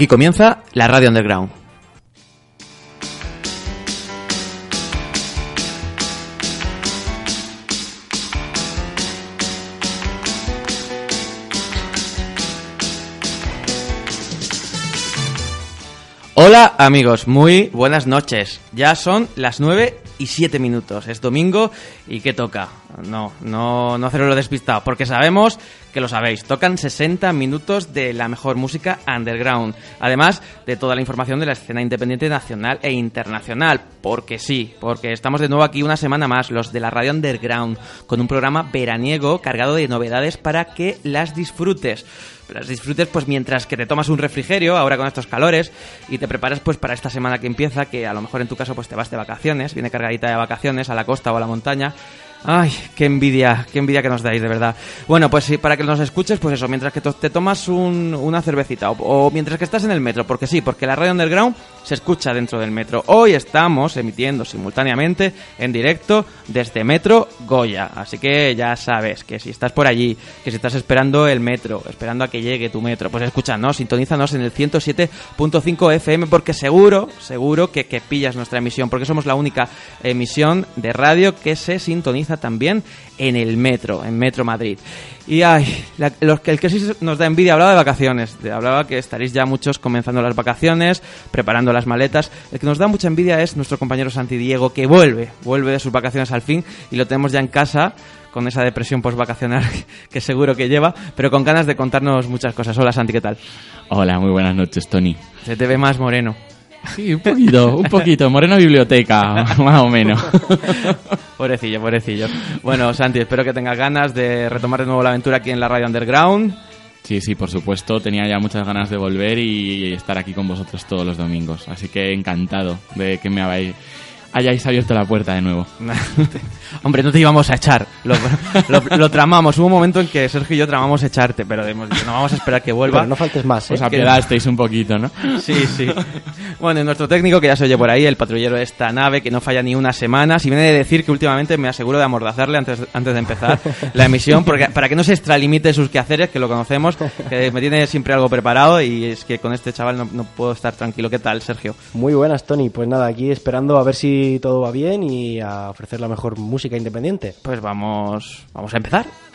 Aquí comienza la Radio Underground. Hola amigos, muy buenas noches. Ya son las 9 y 7 minutos. Es domingo y ¿qué toca? No, no, no hacerlo despistado, porque sabemos que lo sabéis. Tocan 60 minutos de la mejor música underground. Además de toda la información de la escena independiente nacional e internacional. Porque sí, porque estamos de nuevo aquí una semana más, los de la radio underground, con un programa veraniego cargado de novedades para que las disfrutes las disfrutes pues mientras que te tomas un refrigerio ahora con estos calores y te preparas pues para esta semana que empieza que a lo mejor en tu caso pues te vas de vacaciones viene cargadita de vacaciones a la costa o a la montaña Ay, qué envidia, qué envidia que nos dais, de verdad. Bueno, pues sí, para que nos escuches, pues eso, mientras que te tomas un- una cervecita o, o mientras que estás en el metro, porque sí, porque la radio underground se escucha dentro del metro. Hoy estamos emitiendo simultáneamente en directo desde Metro Goya, así que ya sabes que si estás por allí, que si estás esperando el metro, esperando a que llegue tu metro, pues escúchanos, sintonízanos en el 107.5 FM porque seguro, seguro que, que pillas nuestra emisión, porque somos la única emisión de radio que se sintoniza también en el metro, en Metro Madrid. Y ay, la- los que el que sí nos da envidia hablaba de vacaciones, hablaba que estaréis ya muchos comenzando las vacaciones, preparando las maletas. El que nos da mucha envidia es nuestro compañero Santi Diego, que vuelve, vuelve de sus vacaciones al fin y lo tenemos ya en casa con esa depresión postvacacional que seguro que lleva, pero con ganas de contarnos muchas cosas. Hola Santi, ¿qué tal? Hola, muy buenas noches, Tony. Se te ve más moreno. Sí, un poquito, un poquito. Moreno biblioteca, más o menos. Pobrecillo, pobrecillo. Bueno, Santi, espero que tengas ganas de retomar de nuevo la aventura aquí en la radio underground. Sí, sí, por supuesto. Tenía ya muchas ganas de volver y estar aquí con vosotros todos los domingos. Así que encantado de que me habéis, hayáis abierto la puerta de nuevo. Hombre, no te íbamos a echar. Lo, lo- lo tramamos. Hubo un momento en que Sergio y yo tramamos echarte, pero hemos dicho, no vamos a esperar que vuelva. Pero no faltes más, ¿eh? Os apiadasteis un poquito, ¿no? Sí, sí. Bueno, y nuestro técnico, que ya se oye por ahí, el patrullero de esta nave, que no falla ni una semana, si viene de decir que últimamente me aseguro de amordazarle antes, antes de empezar la emisión, porque, para que no se extralimite sus quehaceres, que lo conocemos, que me tiene siempre algo preparado y es que con este chaval no, no puedo estar tranquilo. ¿Qué tal, Sergio? Muy buenas, Tony. Pues nada, aquí esperando a ver si todo va bien y a ofrecer la mejor música independiente. Pues vamos, vamos a empezar.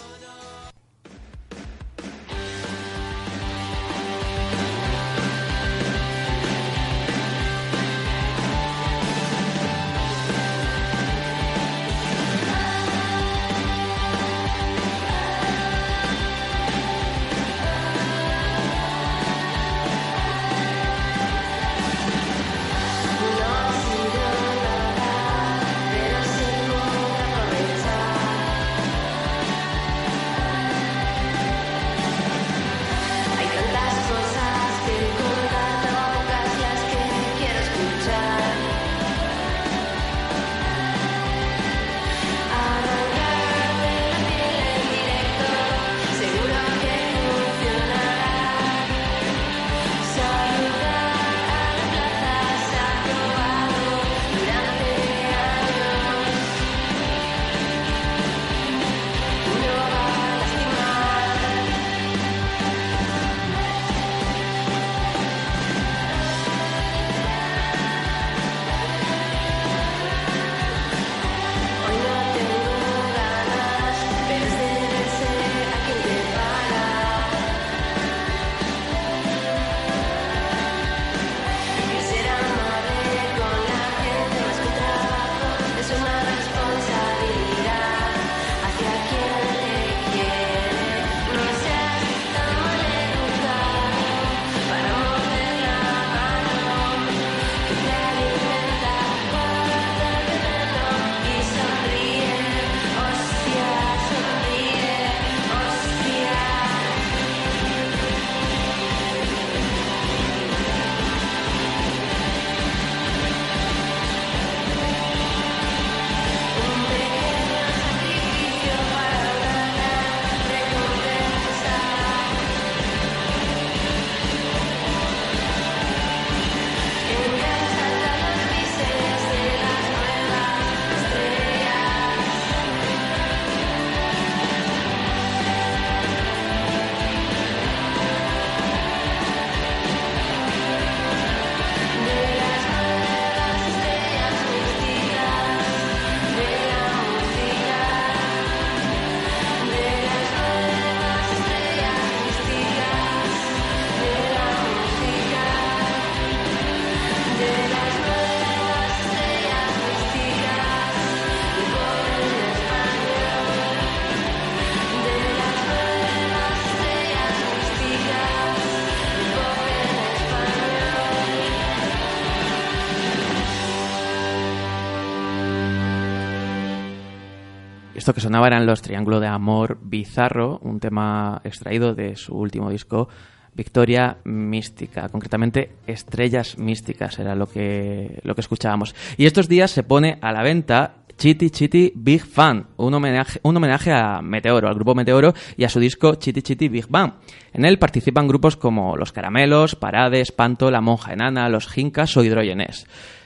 Esto que sonaba eran los Triángulo de Amor Bizarro, un tema extraído de su último disco Victoria Mística, concretamente Estrellas Místicas era lo que, lo que escuchábamos. Y estos días se pone a la venta Chitty Chitty Big Fan, un homenaje, un homenaje a Meteoro, al grupo Meteoro y a su disco Chitty Chitty Big Bang. En él participan grupos como Los Caramelos, Parades, Panto, La Monja Enana, Los Jincas o Hidrogenés.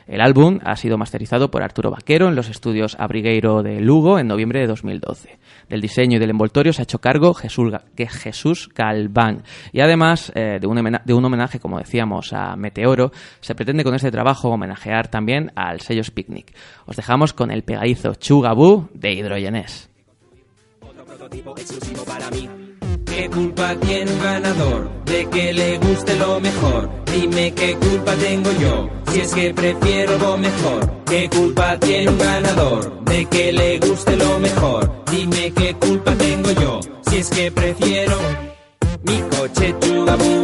El álbum ha sido masterizado por Arturo Vaquero en los estudios Abrigueiro de Lugo en noviembre de 2012. Del diseño y del envoltorio se ha hecho cargo Jesús, Galván. Y además eh, de, un homenaje, como decíamos, a Meteoro, se pretende con este trabajo homenajear también al sellos Picnic. Os dejamos con el pegadizo Chugabú de Hidrogenés. ¿Qué culpa tiene un ganador de que le guste lo mejor? Dime qué culpa tengo yo, si es que prefiero lo mejor. ¿Qué culpa tiene un ganador de que le guste lo mejor? Dime qué culpa tengo yo, si es que prefiero mi coche chugabú,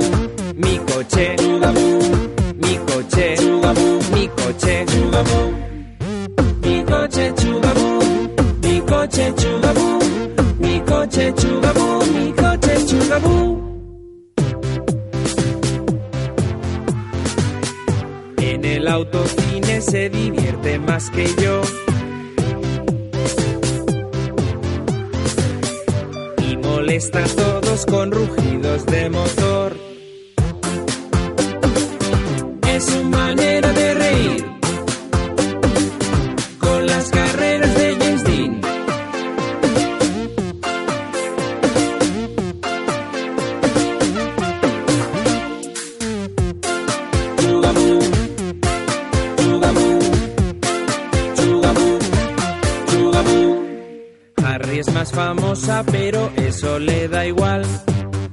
mi coche chugabú, mi coche chugabú, mi coche chugabú, En el autocine se divierte más que yo. Y molesta a todos con rugidos de motor. Más famosa, pero eso le da igual,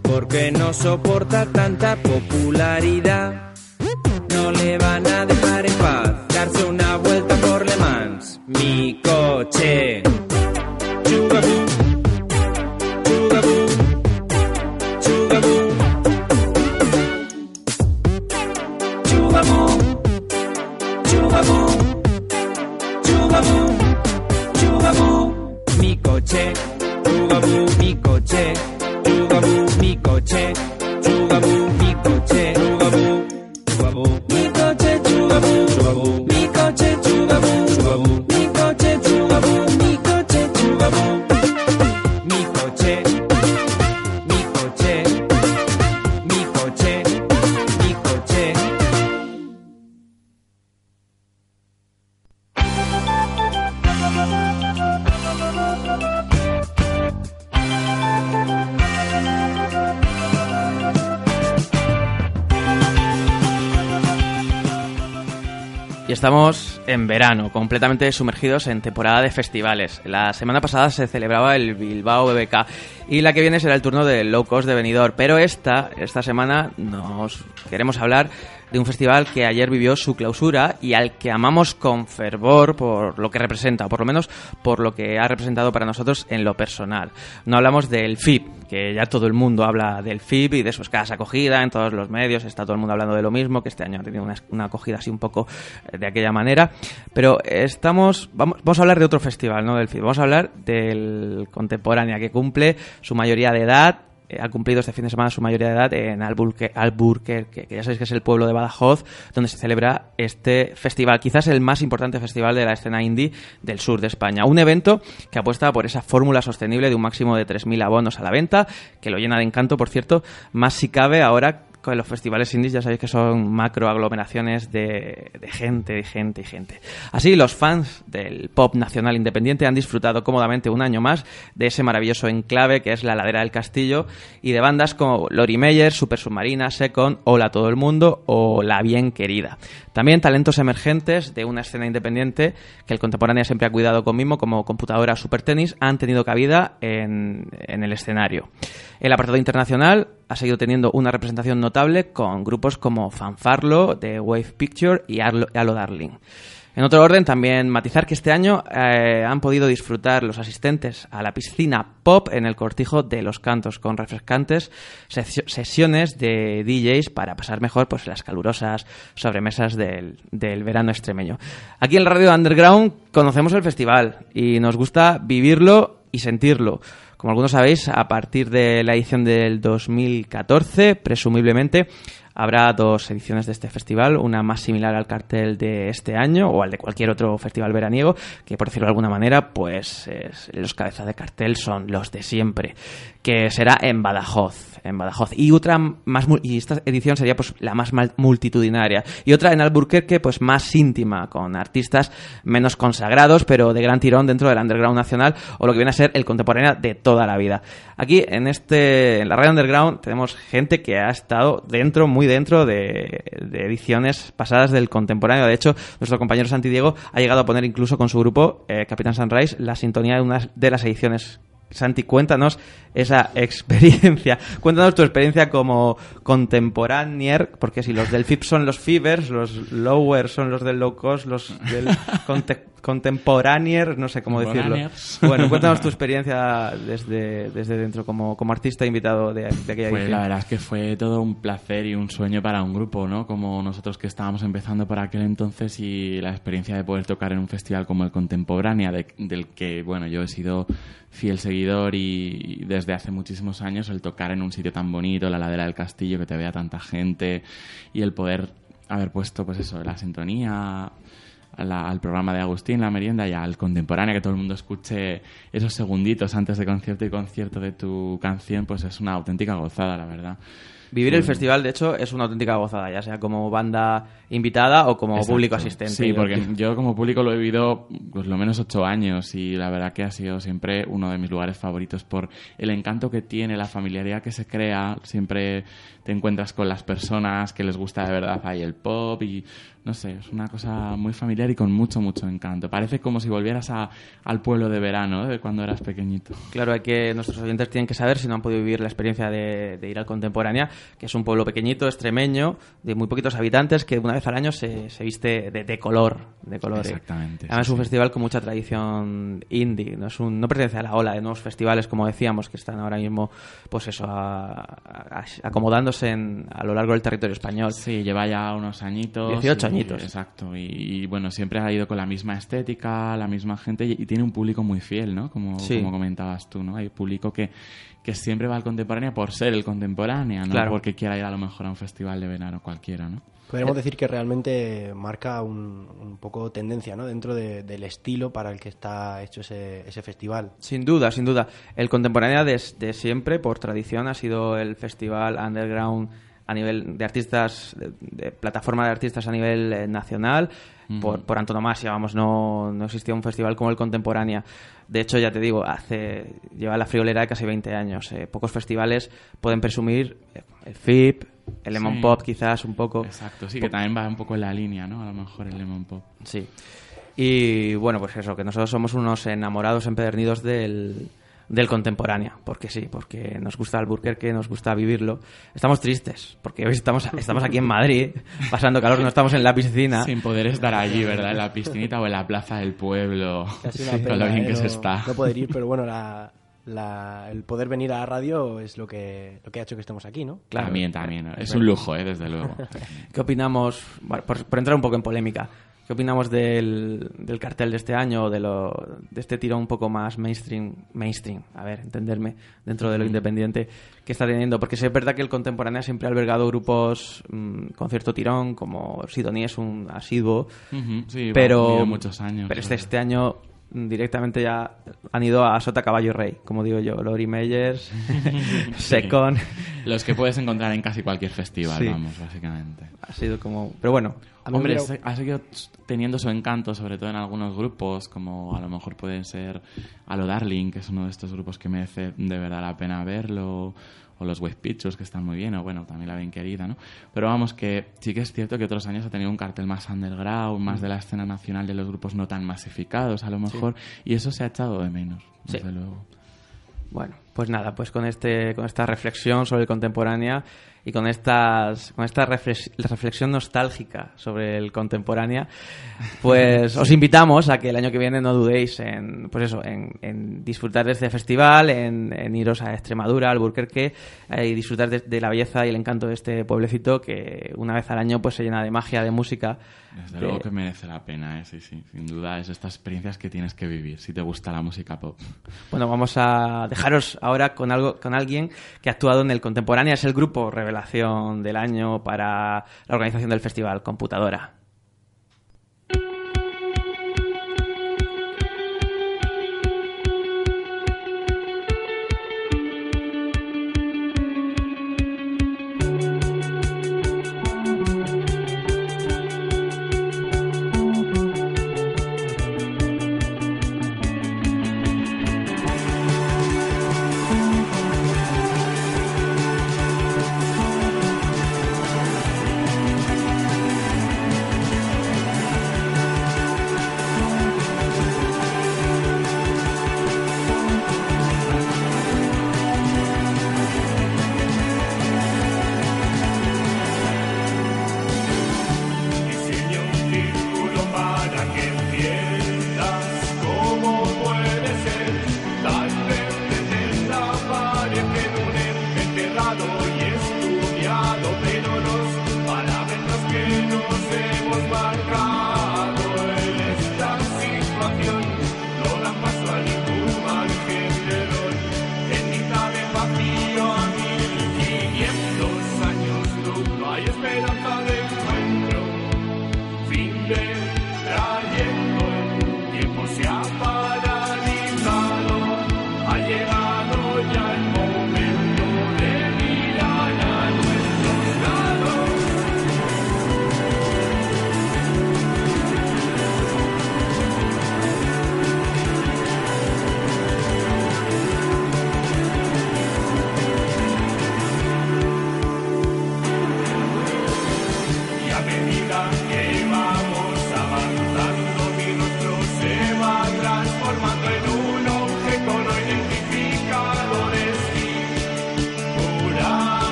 porque no soporta tanta popularidad. No le van a dejar en paz darse una vuelta por Le Mans. Mi coche. Completamente sumergidos en temporada de festivales. La semana pasada se celebraba el Bilbao BBK y la que viene será el turno del Low Cost de Benidorm. Pero esta, esta semana nos queremos hablar de un festival que ayer vivió su clausura y al que amamos con fervor por lo que representa, o por lo menos por lo que ha representado para nosotros en lo personal. No hablamos del FIP, que ya todo el mundo habla del FIP y de su escasa acogida en todos los medios, está todo el mundo hablando de lo mismo, que este año ha tenido una, acogida así un poco eh, de aquella manera, pero estamos, vamos, vamos a hablar de otro festival, no del FIP, vamos a hablar del Contemporánea, que cumple su mayoría de edad, ha cumplido este fin de semana su mayoría de edad en Alburque- Alburquerque, que ya sabéis que es el pueblo de Badajoz, donde se celebra este festival, quizás el más importante festival de la escena indie del sur de España. Un evento que apuesta por esa fórmula sostenible de un máximo de 3.000 abonos a la venta, que lo llena de encanto, por cierto, más si cabe ahora con los festivales indies ya sabéis que son macro aglomeraciones de, de gente y gente y gente. Así, los fans del pop nacional independiente han disfrutado cómodamente un año más de ese maravilloso enclave que es la ladera del castillo y de bandas como Lori Meyer, Super Submarina, Second, Hola a todo el mundo o La Bien Querida. También talentos emergentes de una escena independiente que el contemporáneo siempre ha cuidado con mimo, como computadora Super Tennis, han tenido cabida en el escenario. El apartado internacional ha seguido teniendo una representación notable con grupos como Fanfarlo, de Wave Picture y Halo Darling. En otro orden, también matizar que este año eh, han podido disfrutar los asistentes a la piscina pop en el cortijo de los cantos, con refrescantes sesio- sesiones de DJs para pasar mejor pues, las calurosas sobremesas del, del verano extremeño. Aquí en la Radio Underground conocemos el festival y nos gusta vivirlo y sentirlo. Como algunos sabéis, a partir de la edición del 2014, presumiblemente, habrá dos ediciones de este festival, una más similar al cartel de este año o al de cualquier otro festival veraniego, que por decirlo de alguna manera, pues es- los cabezas de cartel son los de siempre, que será en Badajoz, en Badajoz. Y otra más y esta edición sería pues la más multitudinaria y otra en Alburquerque pues más íntima con artistas menos consagrados, pero de gran tirón dentro del underground nacional o lo que viene a ser el contemporáneo de toda la vida. Aquí en este en la radio underground tenemos gente que ha estado dentro, muy dentro de, de ediciones pasadas del contemporáneo. De hecho, nuestro compañero Santi Diego ha llegado a poner incluso con su grupo eh, Capitán Sunrise la sintonía de una de las ediciones Santi, cuéntanos esa experiencia. Cuéntanos tu experiencia como contemporánea, porque si los del FIP son los Fivers, los Lower son los del Low Cost, los del conte- Contemporaneer, no sé cómo decirlo. Bueno, cuéntanos tu experiencia desde, desde dentro como, como artista invitado de, de aquella Pues edición. la verdad es que fue todo un placer y un sueño para un grupo, ¿no? Como nosotros que estábamos empezando por aquel entonces y la experiencia de poder tocar en un festival como el Contemporánea, de- del que, bueno, yo he sido fiel seguidor y, y desde hace muchísimos años el tocar en un sitio tan bonito, la ladera del castillo, que te vea tanta gente y el poder haber puesto, pues eso, la sintonía la- al programa de Agustín, la merienda, y al contemporáneo, que todo el mundo escuche esos segunditos antes de concierto y concierto de tu canción, pues es una auténtica gozada, la verdad. Vivir el festival, de hecho, es una auténtica gozada, ya sea como banda invitada o como Exacto. público asistente. Sí, porque yo como público lo he vivido pues lo menos ocho años y la verdad que ha sido siempre uno de mis lugares favoritos por el encanto que tiene, la familiaridad que se crea, siempre te encuentras con las personas que les gusta de verdad ahí el pop y no sé, es una cosa muy familiar y con mucho, mucho encanto. Parece como si volvieras a, al pueblo de verano, ¿eh? de cuando eras pequeñito. Claro, hay que nuestros oyentes tienen que saber si no han podido vivir la experiencia de, de ir al Contemporánea, que es un pueblo pequeñito, extremeño, de muy poquitos habitantes, que una vez al año se, se viste de, de color, de colores. Exactamente, Además sí, es un sí. festival con mucha tradición indie, no es un, no pertenece a la ola de nuevos festivales como decíamos que están ahora mismo, pues eso, a- a- acomodándose en- a lo largo del territorio español. Sí, lleva ya unos añitos. 18 y- añitos. Exacto. Y, y, bueno, siempre ha ido con la misma estética, la misma gente y, y tiene un público muy fiel, ¿no? Como, Sí. como comentabas tú, ¿no? Hay público que, que siempre va al contemporáneo por ser el contemporáneo, no Claro. porque quiera ir a lo mejor a un festival de verano cualquiera, ¿no? Podríamos decir que realmente marca un, un poco tendencia ¿no? dentro de- del estilo para el que está hecho ese, ese festival. Sin duda, sin duda. El Contemporánea desde siempre, por tradición, ha sido el festival underground a nivel de artistas, de, de plataforma de artistas a nivel eh, nacional, por, por antonomasia, vamos, no, no existía un festival como el Contemporánea. De hecho, ya te digo, hace lleva la friolera de casi 20 años. Eh, pocos festivales pueden presumir eh, el FIP, el Lemon Sí. Pop quizás un poco. Exacto, sí, que también va un poco en la línea, ¿no? A lo mejor el Lemon Pop. Sí. Y bueno, pues eso, que nosotros somos unos enamorados empedernidos del, del contemporáneo, porque sí, porque nos gusta Alburquerque, nos gusta vivirlo. Estamos tristes, porque hoy estamos, estamos aquí en Madrid, pasando calor, no estamos en la piscina. Sin poder estar allí, ¿verdad? En la piscinita o en la plaza del pueblo. Una con lo bien ¿eh? que se no, está. no poder ir, pero bueno, la, la- el poder venir a la radio es lo que, lo que ha hecho que estemos aquí, ¿no? Claro. También, también. Es un lujo, ¿eh? Desde luego. ¿Qué opinamos, bueno, por, por entrar un poco en polémica, qué opinamos del, del cartel de este año, de, lo, de este tirón un poco más mainstream, mainstream, a ver, entenderme, dentro de lo independiente que está teniendo? Porque sí es verdad que el contemporáneo siempre ha albergado grupos mm, con cierto tirón, como Sidonie es un asiduo, sí, pero, muchos años. pero este, este año mm, directamente ya han ido a Sota Caballo Rey, como digo yo, Lori Meyers, Secon, Los que puedes encontrar en casi cualquier festival, Sí. vamos, básicamente. ha sido como... Pero bueno, Hombre, hubiera- ha seguido teniendo su encanto, sobre todo en algunos grupos, como a lo mejor pueden ser Alo Darling, que es uno de estos grupos que merece de verdad la pena verlo, o los Wave Pictures, que están muy bien, o bueno, también la bien querida, ¿no? Pero vamos, que sí que es cierto que otros años ha tenido un cartel más underground, más de la escena nacional de los grupos no tan masificados, a lo mejor, y eso se ha echado de menos, Sí. desde luego. Bueno, pues nada, pues con este con esta reflexión sobre contemporánea y con estas con esta reflex- reflexión nostálgica sobre el contemporánea, pues os invitamos a que el año que viene no dudéis en pues eso, en, en disfrutar de este festival, en, en iros a Extremadura, al Burquerque eh, y disfrutar de, de la belleza y el encanto de este pueblecito que una vez al año pues se llena de magia, de música. Desde de- luego que merece la pena, ¿eh? sí, sí. Sin duda es estas experiencias que tienes que vivir si te gusta la música pop. Bueno, vamos a dejaros ahora con algo con alguien que ha actuado en el Contemporánea, es el grupo revelación del año para la organización del festival Computadora.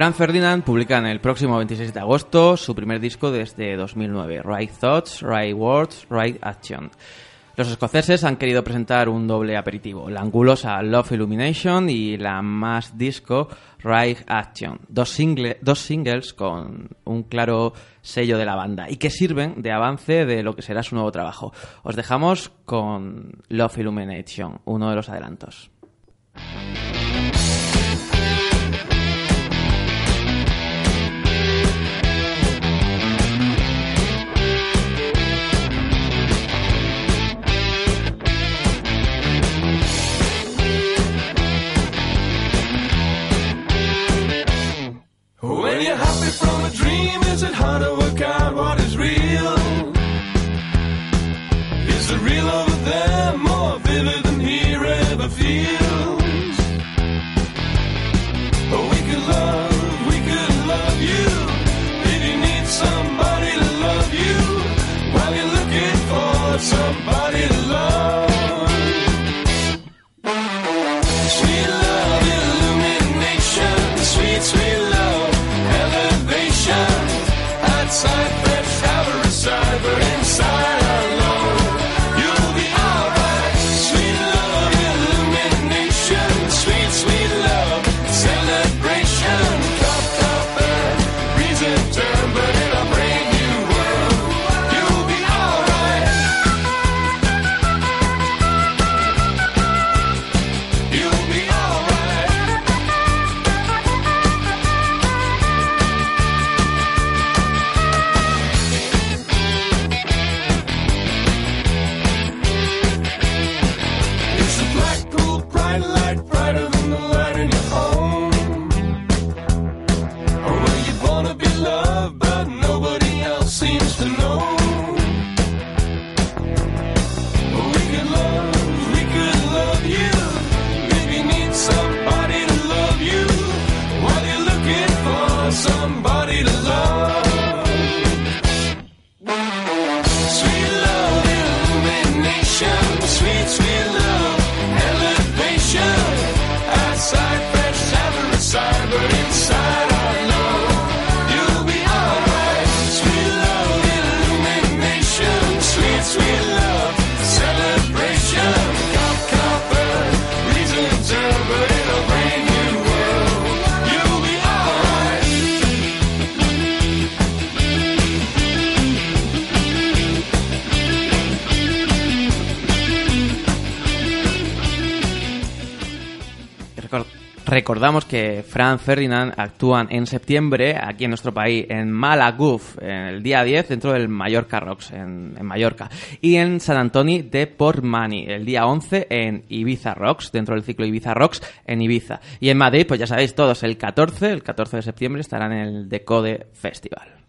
Franz Ferdinand publica en el próximo 26 de agosto su primer disco desde 2009, Right Thoughts, Right Words, Right Action. Los escoceses han querido presentar un doble aperitivo, la angulosa Love Illumination y la más disco Right Action, dos, single- dos singles con un claro sello de la banda y que sirven de avance de lo que será su nuevo trabajo. Os dejamos con Love Illumination, uno de los adelantos. How to work out what is real? Is it real over there? Recordamos que Fran Ferdinand actúan en septiembre aquí en nuestro país, en Malaguf, el día 10, dentro del Mallorca Rocks, en, en Mallorca. Y en San Antoni de Portmani, el día 11, en Ibiza Rocks, dentro del ciclo Ibiza Rocks, en Ibiza. Y en Madrid, pues ya sabéis todos, el 14, el 14 de septiembre, estarán en el Decode Festival.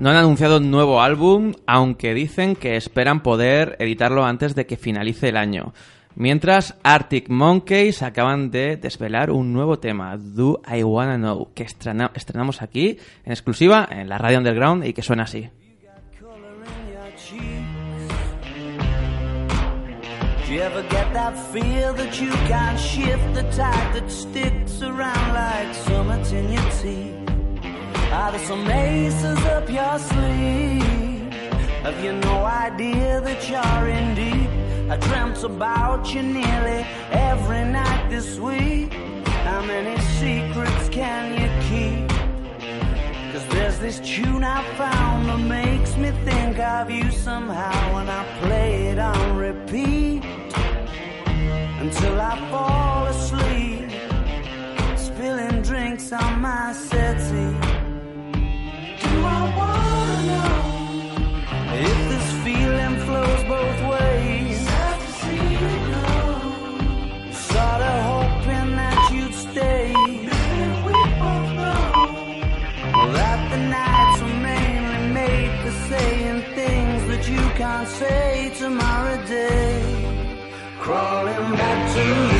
No han anunciado un nuevo álbum, aunque dicen que esperan poder editarlo antes de que finalice el año. Mientras, Arctic Monkeys acaban de desvelar un nuevo tema, Do I Wanna Know, que estrena- estrenamos aquí en exclusiva en la radio underground y que suena así. Are there some aces up your sleeve? Have you no idea that you're in deep? I dreamt about you nearly every night this week. How many secrets can you keep? Cause there's this tune I found that makes me think of you somehow when I play it on repeat until I fall asleep, spilling drinks on my settee. Can't know if this feeling flows both ways, have to see you started hoping that you'd stay we'll let the nights to mainly make the saying things that you can say tomorrow day. Crawling back to you.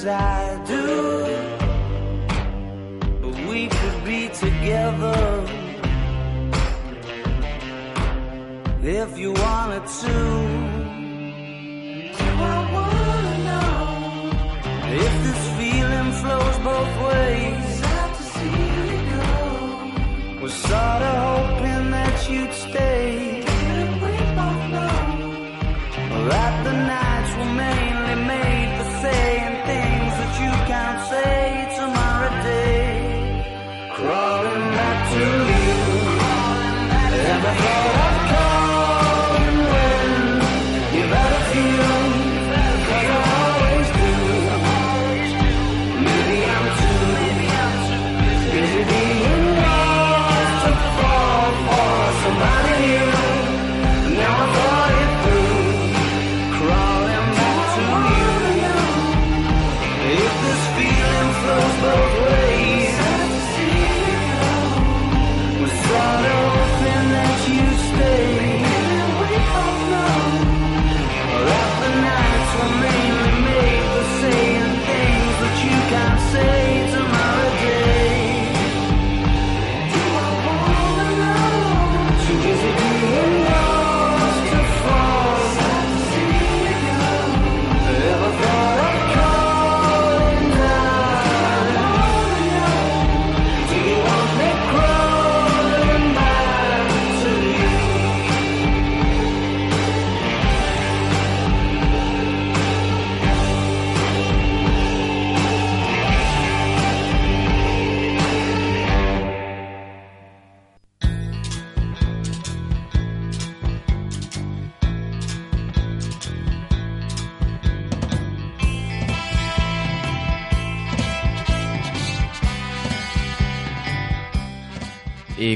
as I do. But we could be together if you wanted to. Do I wanna know if this feeling flows both ways? Sad to see you go. Was sorta hoping that you'd stay.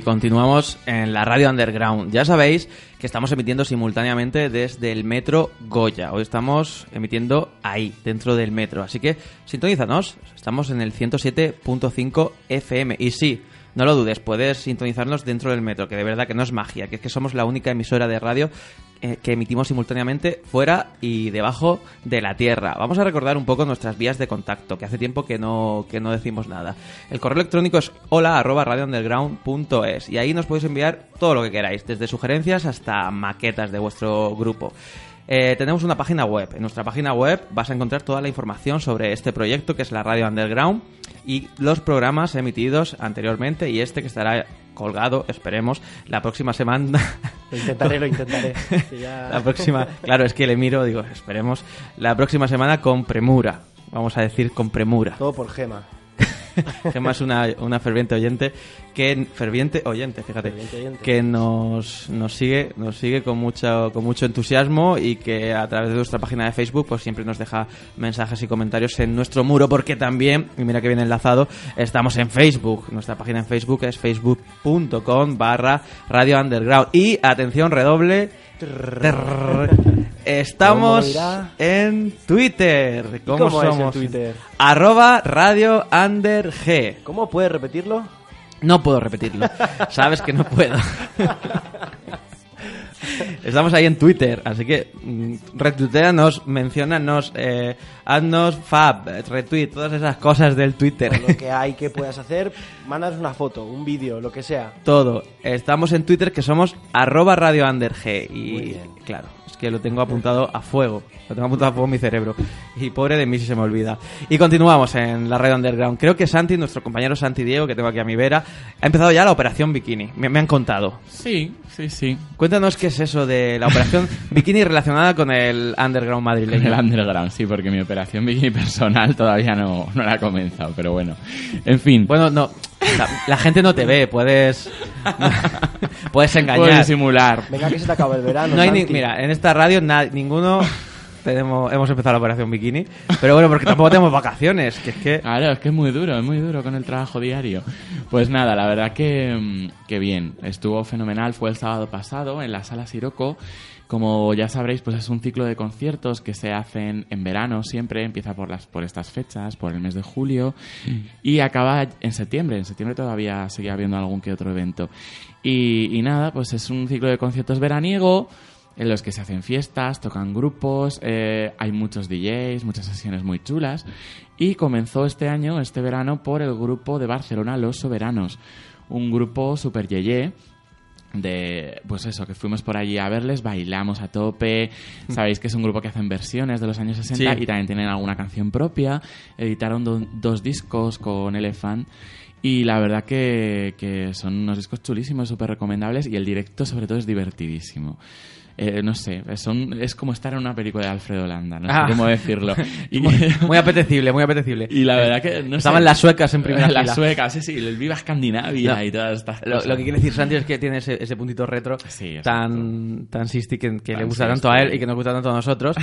Continuamos en la radio underground. Ya sabéis que estamos emitiendo simultáneamente desde el metro Goya. Hoy estamos emitiendo ahí, dentro del metro. Así que sintonízanos. Estamos en el 107.5 FM. Y sí, no lo dudes, puedes sintonizarnos dentro del metro, que de verdad que no es magia, que es que somos la única emisora de radio eh, que emitimos simultáneamente fuera y debajo de la Tierra. Vamos a recordar un poco nuestras vías de contacto, que hace tiempo que no, que no decimos nada. El correo electrónico es hola arroba radiounderground.es y ahí nos podéis enviar todo lo que queráis, desde sugerencias hasta maquetas de vuestro grupo. Eh, tenemos una página web. En nuestra página web vas a encontrar toda la información sobre este proyecto que es la Radio Underground y los programas emitidos anteriormente y este que estará colgado, esperemos, la próxima semana. Lo intentaré, lo intentaré. que ya- la próxima, claro, es que le miro, digo, esperemos, la próxima semana con premura. Vamos a decir con premura. Todo por Gema. Gemma es una, una ferviente oyente que ferviente oyente, fíjate, Ferviente oyente. que nos, nos sigue, nos sigue con mucho con mucho entusiasmo y que a través de nuestra página de Facebook pues siempre nos deja mensajes y comentarios en nuestro muro porque también, y mira que viene enlazado, estamos en Facebook. Nuestra página en Facebook es facebook.com barra Radio Underground. Y atención, redoble. Estamos en Twitter. ¿Y ¿Cómo, es somos? Twitter? Arroba Radio Under G. ¿Cómo puedes repetirlo? No puedo repetirlo. Sabes que no puedo. Estamos ahí en Twitter, así que mm, retuiteanos, menciónanos, eh, haznos fab, retweet, todas esas cosas del Twitter. Lo que hay que puedas hacer, mandas una foto, un vídeo, lo que sea. Todo. Estamos en Twitter que somos arroba Radio Under G. Y claro, que lo tengo apuntado a fuego. Lo tengo apuntado a fuego en mi cerebro. Y pobre de mí si se me olvida. Y continuamos en la Radio Underground. Creo que Santi, nuestro compañero Santi Diego, que tengo aquí a mi vera, ha empezado ya la operación Bikini. Me, me han contado. Sí, sí, sí. Cuéntanos qué es eso de la operación Bikini relacionada con el Underground madrileño. el underground, sí, porque mi operación bikini personal todavía no, no la ha comenzado, pero bueno. En fin. Bueno, no. La, la gente no te ve, puedes. puedes engañar. disimular. Venga, que se te acaba el verano. No hay ni, Santi. mira, en esta radio na- ninguno tenemos, hemos empezado la operación bikini, pero bueno, porque tampoco tenemos vacaciones, que es que Claro, es que es muy duro, es muy duro con el trabajo diario. Pues nada, la verdad que, mm, que bien, estuvo fenomenal, fue el sábado pasado en la sala Siroco. Como ya sabréis, pues es un ciclo de conciertos que se hacen en verano siempre, empieza por las por estas fechas, por el mes de julio y acaba en septiembre. En septiembre todavía sigue habiendo algún que otro evento. Y, y nada, pues es un ciclo de conciertos veraniego en los que se hacen fiestas, tocan grupos, eh, hay muchos DJs, muchas sesiones muy chulas. Y comenzó este año, este verano, por el grupo de Barcelona Los Soberanos, un grupo super yeye de pues eso que fuimos por allí a verles bailamos a tope. Sabéis que es un grupo que hacen versiones de los años 60 Sí. y también tienen alguna canción propia. Editaron do- dos discos con Elephant. Y la verdad que, que son unos discos chulísimos súper recomendables y el directo sobre todo es divertidísimo Eh, no sé, son, es como estar en una película de Alfredo Landa, no Ah. sé cómo decirlo. Y, muy, muy apetecible, muy apetecible. y la verdad que no Estaban sé. las suecas en primera Las fila. suecas, sí, sí, el Viva Escandinavia No. y todas estas Lo, cosas. lo que quiere decir Santi es que tiene ese, ese puntito retro Sí, tan, tan sisti que, que le gusta tanto a él y que nos gusta tanto a nosotros.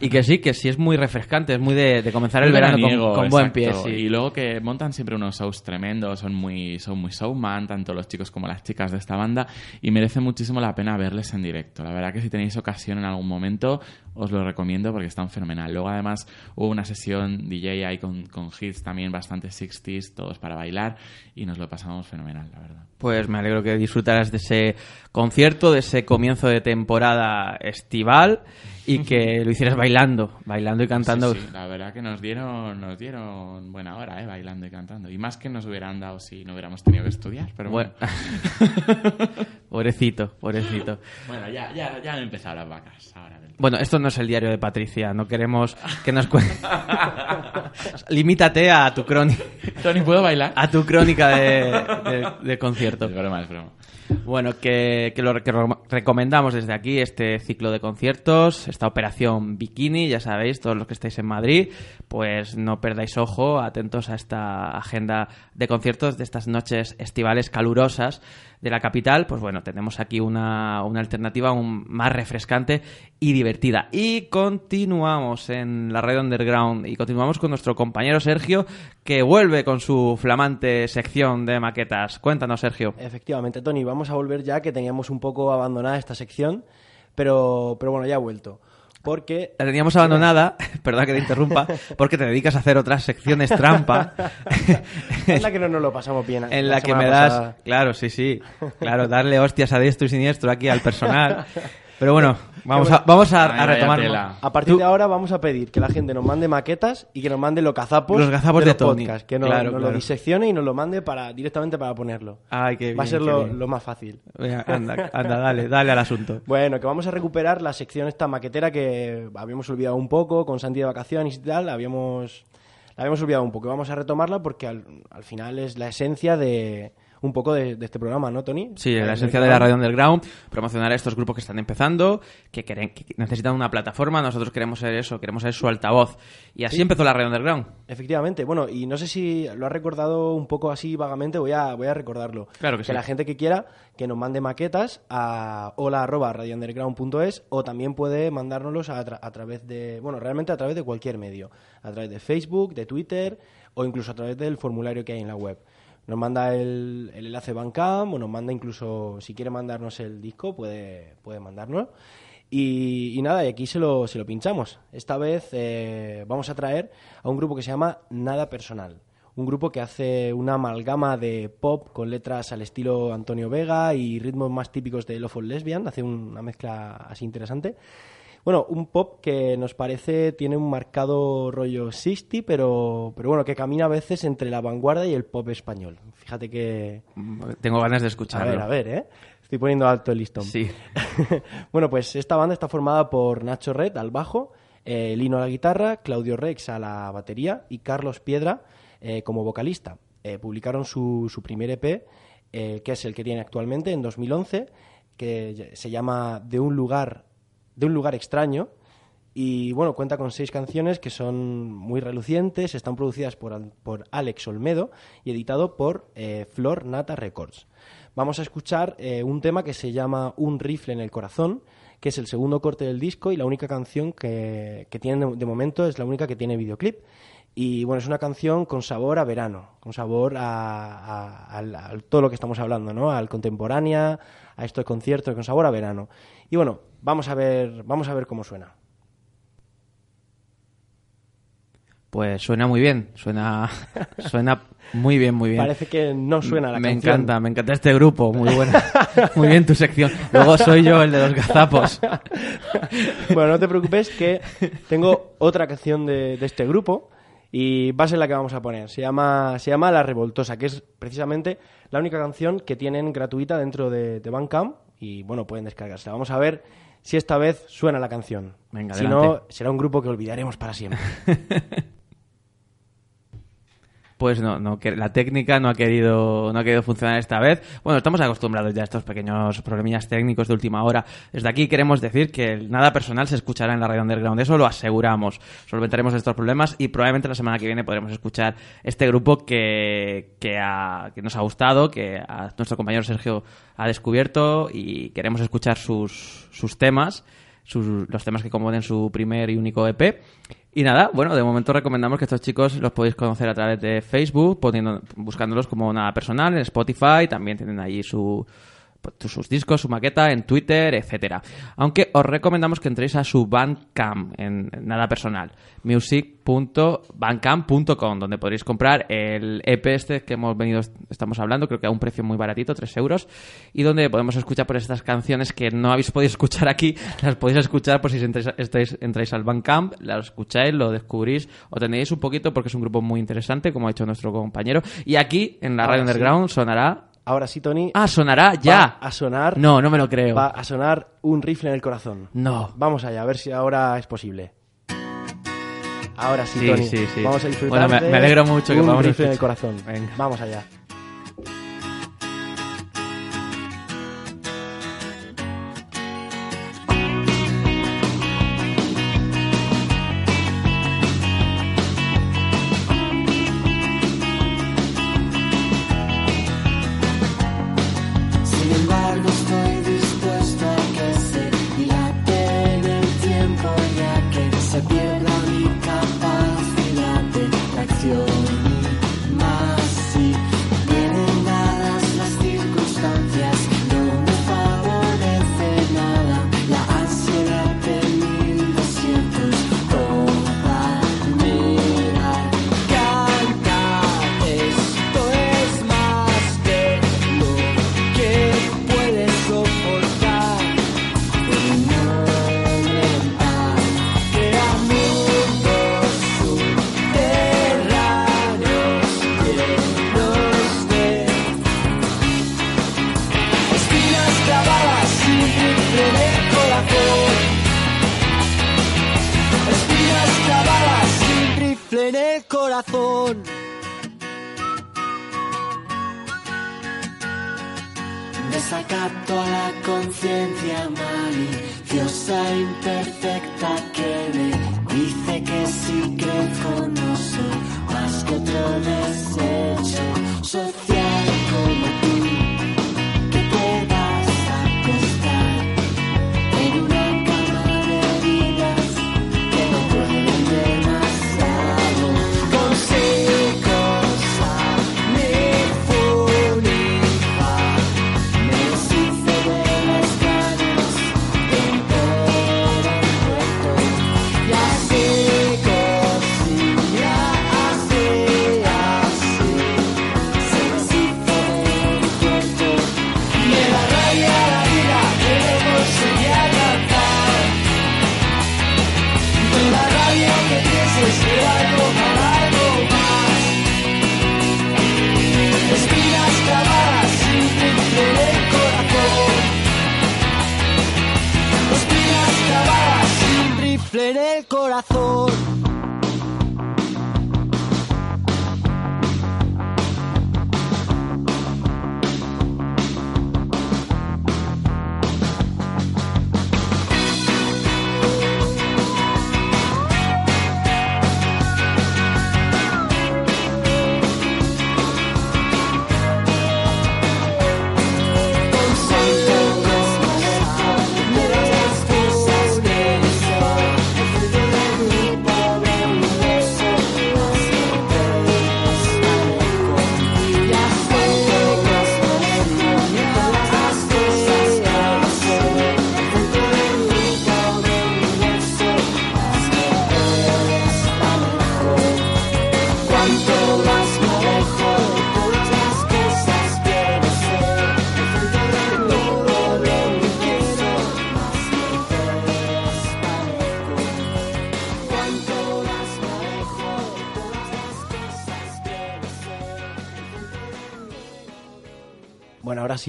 y que sí, que sí es muy refrescante, es muy de, de comenzar el verano con, buen pie. sí. Y luego que montan siempre unos shows tremendos, son muy, son muy showman, tanto los chicos como las chicas de esta banda, y merece muchísimo la pena verles en directo. La verdad que si tenéis ocasión en algún momento, os lo recomiendo porque están fenomenal. Luego además hubo una sesión DJ ahí con, con hits también bastante 60s, todos para bailar, y nos lo pasamos fenomenal, la verdad. Pues me alegro que disfrutaras de ese concierto, de ese comienzo de temporada estival y que lo hicieras bailando, bailando y cantando. Sí, sí, la verdad que nos dieron, nos dieron buena hora, ¿eh? bailando y cantando. Y más que nos hubieran dado si no hubiéramos tenido que estudiar, pero bueno. Bueno. pobrecito, pobrecito. Bueno, ya, ya, ya han empezado las vacas. Ahora Bueno, esto no es el diario de Patricia, no queremos que nos cuente. Limítate a tu crónica, Tony, ¿puedo bailar? a tu crónica de, de- de concierto. Es broma, es broma. Bueno, que, lo que recomendamos desde aquí, este ciclo de conciertos, esta operación Bikini, ya sabéis, todos los que estáis en Madrid, pues no perdáis ojo, atentos a esta agenda de conciertos de estas noches estivales calurosas de la capital. Pues bueno, tenemos aquí una, una alternativa aún más refrescante y divertida. Y continuamos en la red underground y continuamos con nuestro compañero Sergio, que vuelve con su flamante sección de maquetas. Cuéntanos, Sergio. Efectivamente, Tony, vamos a volver ya que teníamos un poco abandonada esta sección, pero, pero bueno, ya ha vuelto. Porque La teníamos abandonada, perdón que te interrumpa, porque te dedicas a hacer otras secciones trampa. anda que no nos lo pasamos bien. en la que me das, pasada. claro, sí, sí, claro, darle hostias a diestro y siniestro aquí al personal. Pero bueno, vamos a, vamos a, a. A partir Tú- de ahora vamos a pedir que la gente nos mande maquetas y que nos mande los gazapos, Los gazapos de los Tony. podcasts, que nos, Claro, nos claro. lo diseccione y nos lo mande para directamente para ponerlo. Ay, qué Va a bien, ser qué lo, bien. lo más fácil. Venga, anda, anda, dale, dale al asunto. Bueno, que vamos a recuperar la sección esta maquetera que habíamos olvidado un poco con Santi de vacaciones y tal, habíamos la habíamos olvidado un poco. Vamos a retomarla porque al, al final es la esencia de un poco de, de este programa, ¿no, Tony? Sí, la esencia de la radio underground, promocionar a estos grupos que están empezando, que, quieren, que necesitan una plataforma, nosotros queremos ser eso, queremos ser su altavoz. Y así empezó la radio underground. Efectivamente, bueno, y no sé si lo has recordado un poco así vagamente, voy a, voy a recordarlo. Claro que sí. la gente que quiera que nos mande maquetas a hola@radiounderground.es o también puede mandárnoslos a, tra- a través de, bueno, realmente a través de cualquier medio, a través de Facebook, de Twitter o incluso a través del formulario que hay en la web. Nos manda el, el enlace Bandcamp o nos manda incluso, si quiere mandarnos el disco, puede, puede mandárnoslo. Y, y nada, y aquí se lo, se lo pinchamos. Esta vez eh, vamos a traer a un grupo que se llama Nada Personal. Un grupo que hace una amalgama de pop con letras al estilo Antonio Vega y ritmos más típicos de Love for Lesbian. Hace una mezcla así interesante. Bueno, un pop que nos parece tiene un marcado rollo 60, pero, pero bueno, que camina a veces entre la vanguardia y el pop español. Fíjate que... Tengo ganas de A escucharlo. ver, a ver, ¿eh? Estoy poniendo alto el listón. Sí. bueno, pues esta banda está formada por Nacho Red al bajo, eh, Lino a la guitarra, Claudio Rex a la batería y Carlos Piedra eh, como vocalista. Eh, publicaron su, su primer EP, que es el que tiene actualmente, en 2011, que se llama De un lugar, de un lugar extraño. Y bueno, cuenta con seis canciones que son muy relucientes, están producidas por, por Alex Olmedo y editado por eh, Flor Nata Records. Vamos a escuchar eh, un tema que se llama Un rifle en el corazón, que es el segundo corte del disco y la única canción que, que tiene de momento es la única que tiene videoclip. Y bueno, es una canción con sabor a verano, con sabor a, a- todo lo que estamos hablando, ¿no? Al contemporánea, a estos conciertos, con sabor a verano. Y bueno, vamos a ver, vamos a ver cómo suena. Pues suena muy bien, suena, suena muy bien, muy bien. Parece que no suena la me canción. encanta, me encanta este grupo, muy buena, muy bien tu sección. Luego soy yo el de los gazapos. Bueno, no te preocupes que tengo otra canción de, de este grupo y va a ser la que vamos a poner. Se llama, se llama La Revoltosa, que es precisamente la única canción que tienen gratuita dentro de, de Bandcamp y bueno, pueden descargarse. Vamos a ver si esta vez suena la canción. Venga, si adelante. no, será un grupo que olvidaremos para siempre. Pues no, no, la técnica no ha querido, no ha querido funcionar esta vez. Bueno, estamos acostumbrados ya a estos pequeños problemillas técnicos de última hora. Desde aquí queremos decir que nada personal se escuchará en la radio underground. Eso lo aseguramos. Solventaremos estos problemas y probablemente la semana que viene podremos escuchar este grupo que, que, ha- que nos ha gustado, que nuestro compañero Sergio ha descubierto y queremos escuchar sus, sus temas, sus- los temas que componen su primer y único EP. Y nada, bueno, de momento recomendamos que estos chicos los podéis conocer a través de Facebook, poniendo, buscándolos como nada personal, en Spotify, también tienen allí su, sus discos, su maqueta, en Twitter, etcétera. Aunque os recomendamos que entréis a su Bandcamp, en, en nada personal, music.bandcamp.com, donde podréis comprar el EP este que hemos venido, estamos hablando, creo que a un precio muy baratito, 3 euros, y donde podemos escuchar por estas canciones que no habéis podido escuchar aquí, las podéis escuchar por si entráis, estáis- entráis al Bandcamp, las escucháis, lo descubrís, o tenéis un poquito porque es un grupo muy interesante, como ha dicho nuestro compañero, y aquí, en la Ahora Radio sí. Underground, sonará... Ahora sí, Tony. Ah, sonará va ya. a sonar. No, no me lo creo. Va a sonar un rifle en el corazón. No. Vamos allá, a ver si ahora es posible. Ahora sí, Sí, Tony. sí, sí. Vamos a disfrutar. Bueno, me- alegro mucho que un podamos rifle en el corazón. Venga. Vamos allá.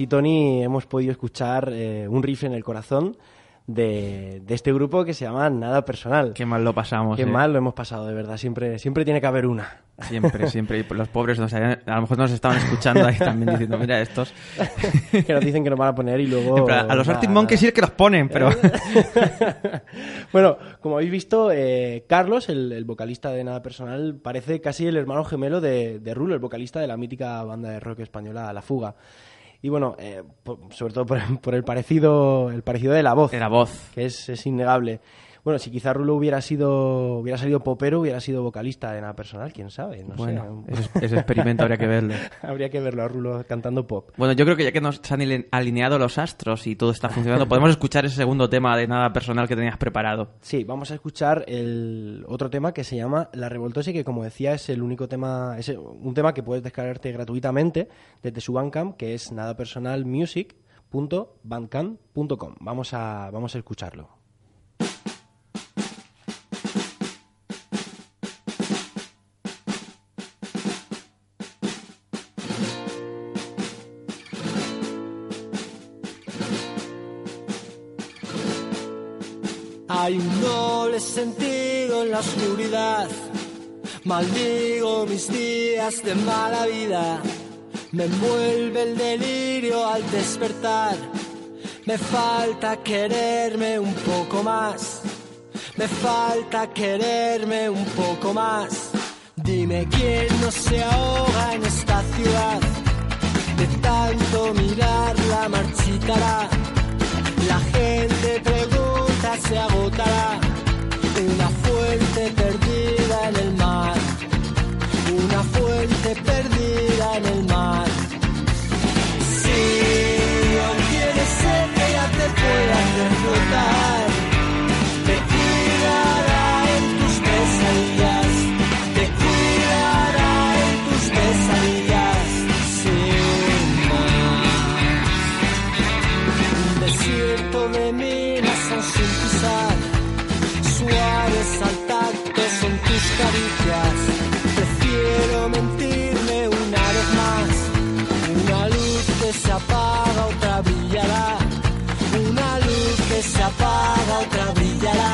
Bueno, ahora sí, Tony, hemos podido escuchar eh, un riff en el corazón de, de este grupo que se llama Nada Personal. Qué mal lo pasamos. Qué eh. mal lo hemos pasado, de verdad. Siempre, siempre tiene que haber una. Siempre, siempre. Y los pobres nos a lo mejor nos estaban escuchando ahí también diciendo, mira estos. que nos dicen que nos van a poner y luego... Plan, a los Arctic Monkeys sí nada. que los ponen, pero... bueno, como habéis visto, eh, Carlos, el, el vocalista de Nada Personal, parece casi el hermano gemelo de, de Rulo, el vocalista de la mítica banda de rock española La Fuga. Y bueno, eh, por- sobre todo por, por el parecido el parecido de la voz. De la voz. Que es, es innegable. Bueno, si quizá Rulo hubiera sido hubiera salido popero, hubiera sido vocalista de Nada Personal, quién sabe, no Bueno, sé. ese, ese experimento habría que verlo. Habría que verlo a Rulo cantando pop. Bueno, yo creo que ya que nos han alineado los astros y todo está funcionando, podemos escuchar ese segundo tema de nada personal que tenías preparado. Sí, vamos a escuchar el otro tema que se llama La Revoltosa y que como decía es el único tema, es un tema que puedes descargarte gratuitamente desde su Bandcamp que es nadapersonalmusic.bandcamp.com. Vamos a, vamos a escucharlo. Hay un doble sentido en la oscuridad. Maldigo mis días de mala vida. Me envuelve el delirio al despertar. Me falta quererme un poco más. Me falta quererme un poco más. Dime quién no se ahoga en esta ciudad. De tanto mirarla marchitará. La gente pregunta, se agotará. Una fuente perdida en el mar. Una fuente perdida en el mar. Si aún tienes sed ya te pueda hacer flotar, caricias. Prefiero mentirme una vez más, una luz que se apaga, otra brillará. Una luz que se apaga, otra brillará,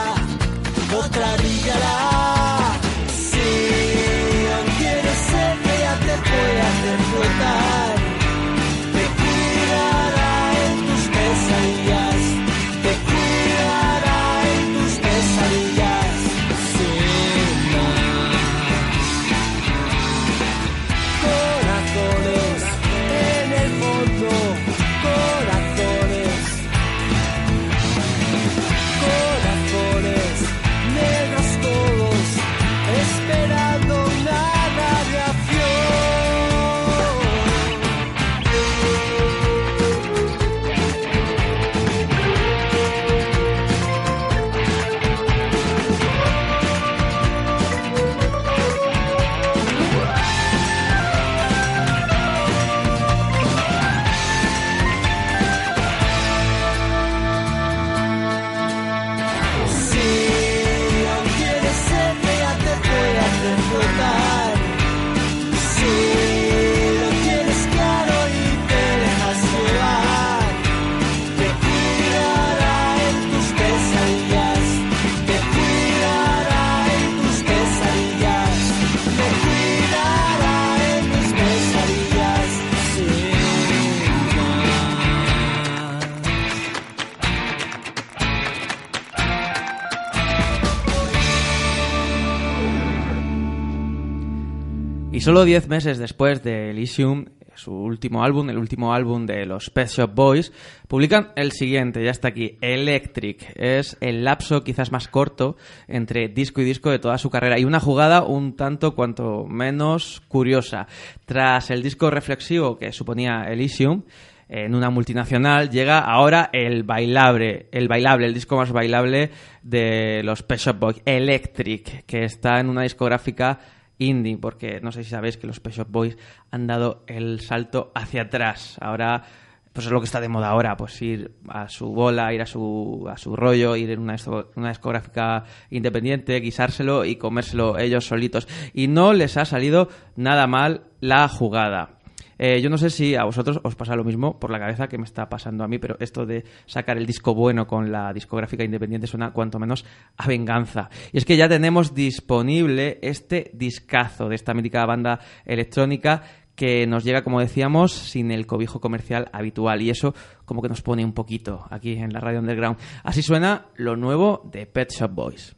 solo 10 meses después de Elysium, su último álbum, el último álbum de los Pet Shop Boys, publican el siguiente, ya está aquí, Electric. Es el lapso quizás más corto entre disco y disco de toda su carrera y una jugada un tanto cuanto menos curiosa. Tras el disco reflexivo que suponía Elysium, en una multinacional llega ahora el bailable, el bailable, el disco más bailable de los Pet Shop Boys, Electric, que está en una discográfica indie, porque no sé si sabéis que los Pet Shop Boys han dado el salto hacia atrás. Ahora, pues es lo que está de moda ahora, pues ir a su bola, ir a su, a su rollo, ir en una, una discográfica independiente, guisárselo y comérselo ellos solitos. Y no les ha salido nada mal la jugada. Eh, yo no sé si a vosotros os pasa lo mismo por la cabeza que me está pasando a mí, pero esto de sacar el disco bueno con la discográfica independiente suena cuanto menos a venganza. Y es que ya tenemos disponible este discazo de esta mítica banda electrónica que nos llega, como decíamos, sin el cobijo comercial habitual. Y eso como que nos pone un poquito aquí en la radio underground. Así suena lo nuevo de Pet Shop Boys.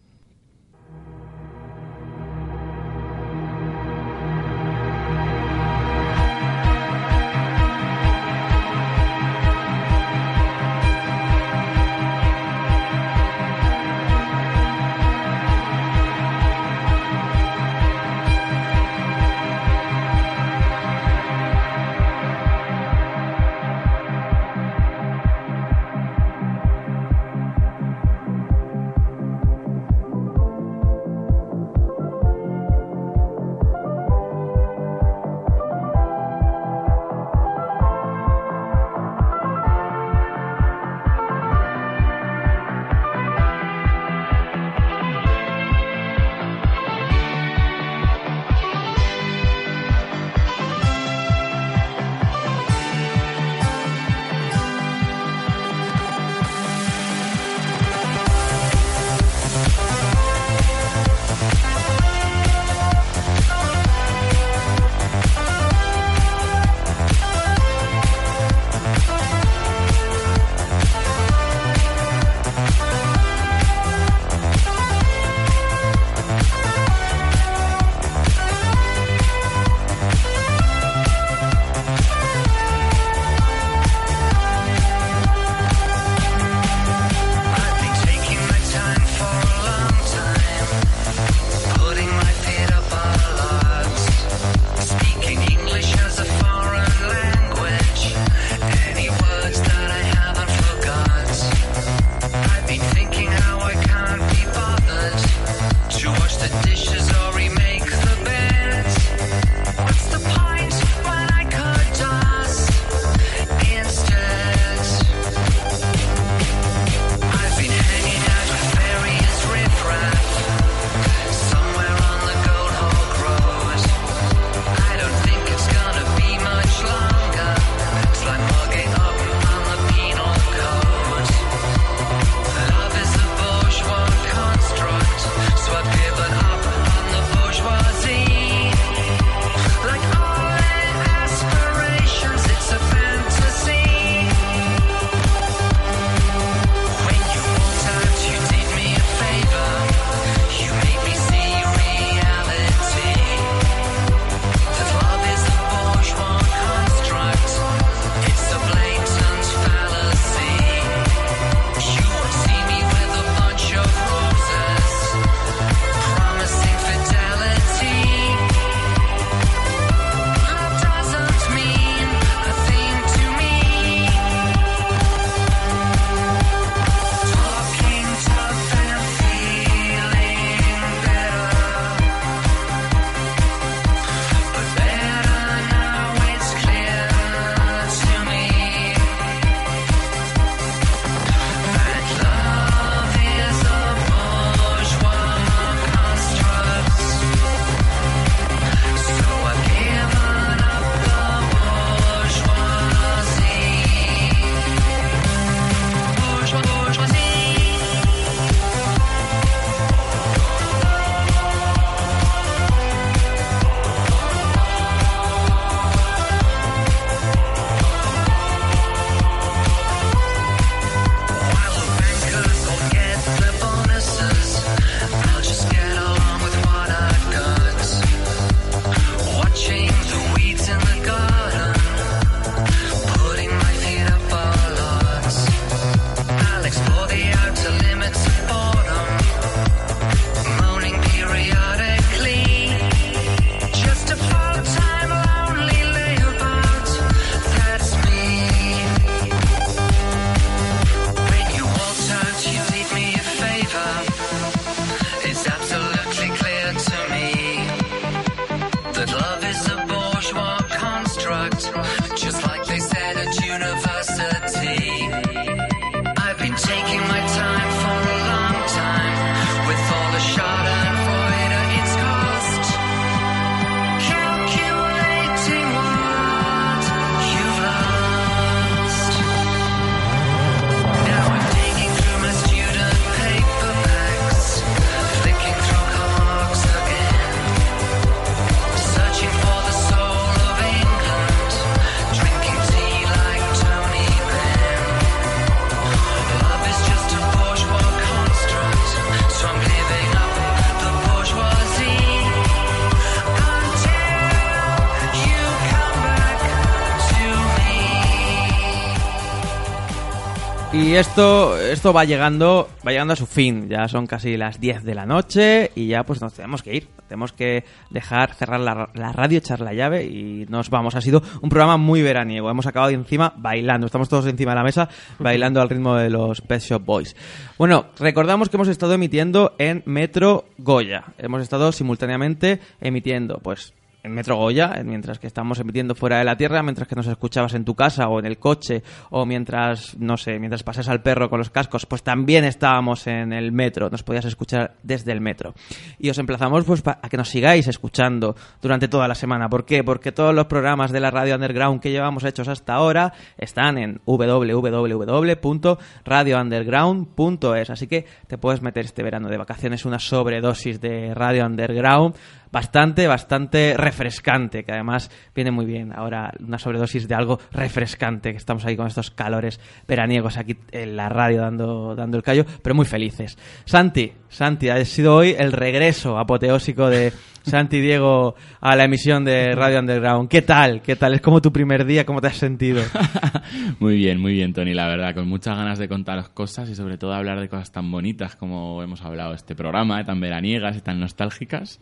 Y esto, esto va llegando, va llegando a su fin. Ya son casi las 10 de la noche y ya pues nos tenemos que ir. Tenemos que dejar cerrar la, la radio, echar la llave y nos vamos. Ha sido un programa muy veraniego. Hemos acabado encima bailando. Estamos todos encima de la mesa bailando al ritmo de los Pet Shop Boys. Bueno, recordamos que hemos estado emitiendo en Metro Goya. Hemos estado simultáneamente emitiendo, pues, Metro Goya, eh, mientras que estamos emitiendo fuera de la Tierra, mientras que nos escuchabas en tu casa o en el coche, o mientras, no sé, mientras pasas al perro con los cascos, pues también estábamos en el metro, nos podías escuchar desde el metro. Y os emplazamos pues a que nos sigáis escuchando durante toda la semana. ¿Por qué? Porque todos los programas de la radio underground que llevamos hechos hasta ahora están en www.radiounderground.es. Así que te puedes meter este verano de vacaciones una sobredosis de radio underground bastante, bastante refrescante, que además viene muy bien ahora una sobredosis de algo refrescante, que estamos ahí con estos calores veraniegos aquí en la radio dando, dando el callo, pero muy felices. Santi, Santi, ha sido hoy el regreso apoteósico de Santi y Diego a la emisión de Radio Underground. ¿Qué tal? ¿Qué tal? ¿Es como tu primer día? ¿Cómo te has sentido? Muy bien, muy bien, Tony, la verdad, con muchas ganas de contaros cosas y sobre todo hablar de cosas tan bonitas como hemos hablado este programa, eh, tan veraniegas y tan nostálgicas.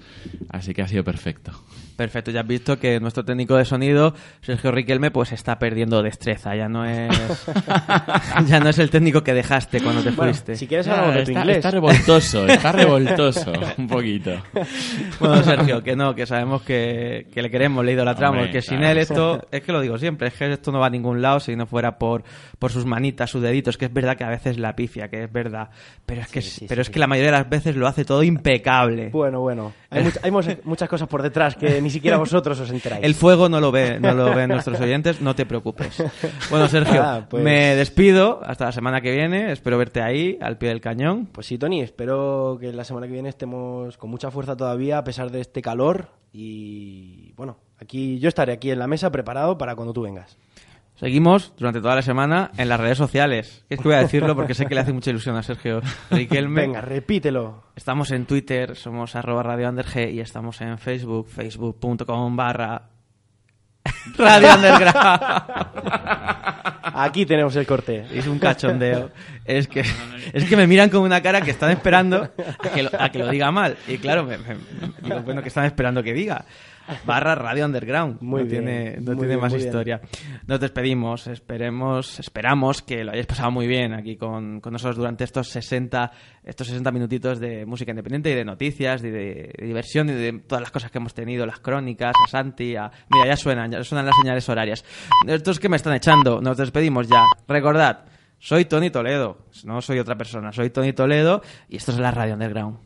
Así que ha sido perfecto. Perfecto, ya has visto que nuestro técnico de sonido, Sergio Riquelme, pues está perdiendo destreza. Ya no es, ya no es el técnico que dejaste cuando te Bueno, fuiste. si quieres hablamos de tu inglés. está revoltoso, está revoltoso, un poquito. Bueno, Sergio, que no, que sabemos que, que le queremos, le idolatramos, Hombre, que sin claro. él esto, es que lo digo siempre, es que esto no va a ningún lado si no fuera por, por sus manitas, sus deditos, que es verdad que a veces la pifia, que es verdad, pero es que, Sí, sí, pero sí. es que la mayoría de las veces lo hace todo impecable. Bueno, bueno. Hay, much- hay muchas cosas por detrás que ni siquiera vosotros os enteráis. El fuego no lo ve, no lo ven nuestros oyentes, no te preocupes. Bueno, Sergio, Ah, pues- me despido hasta la semana que viene, espero verte ahí, al pie del cañón. Pues sí, Tony, espero que la semana que viene estemos con mucha fuerza todavía a pesar de este calor y bueno, aquí yo estaré aquí en la mesa preparado para cuando tú vengas. Seguimos durante toda la semana en las redes sociales. Es que voy a decirlo porque sé que le hace mucha ilusión a Sergio Riquelme. Venga, repítelo. Estamos en Twitter, somos arroba Radio y estamos en Facebook, facebook.com barra Radio Underground. Aquí tenemos el corte. Es un cachondeo. Es que, es que me miran con una cara que están esperando a que lo, a que lo diga mal. Y claro, me, me- digo, bueno, que están esperando que diga. Barra Radio Underground. Muy no bien, tiene, no muy tiene bien, más bien. historia. Nos despedimos. Esperemos, esperamos que lo hayáis pasado muy bien aquí con, con nosotros durante estos 60, estos 60 minutitos de música independiente y de noticias y de, de diversión y de todas las cosas que hemos tenido, las crónicas, a Santi, a... Mira, ya suenan, ya suenan las señales horarias. Estos que me están echando, nos despedimos ya. Recordad, soy Tony Toledo, no soy otra persona, soy Tony Toledo y esto es la Radio Underground.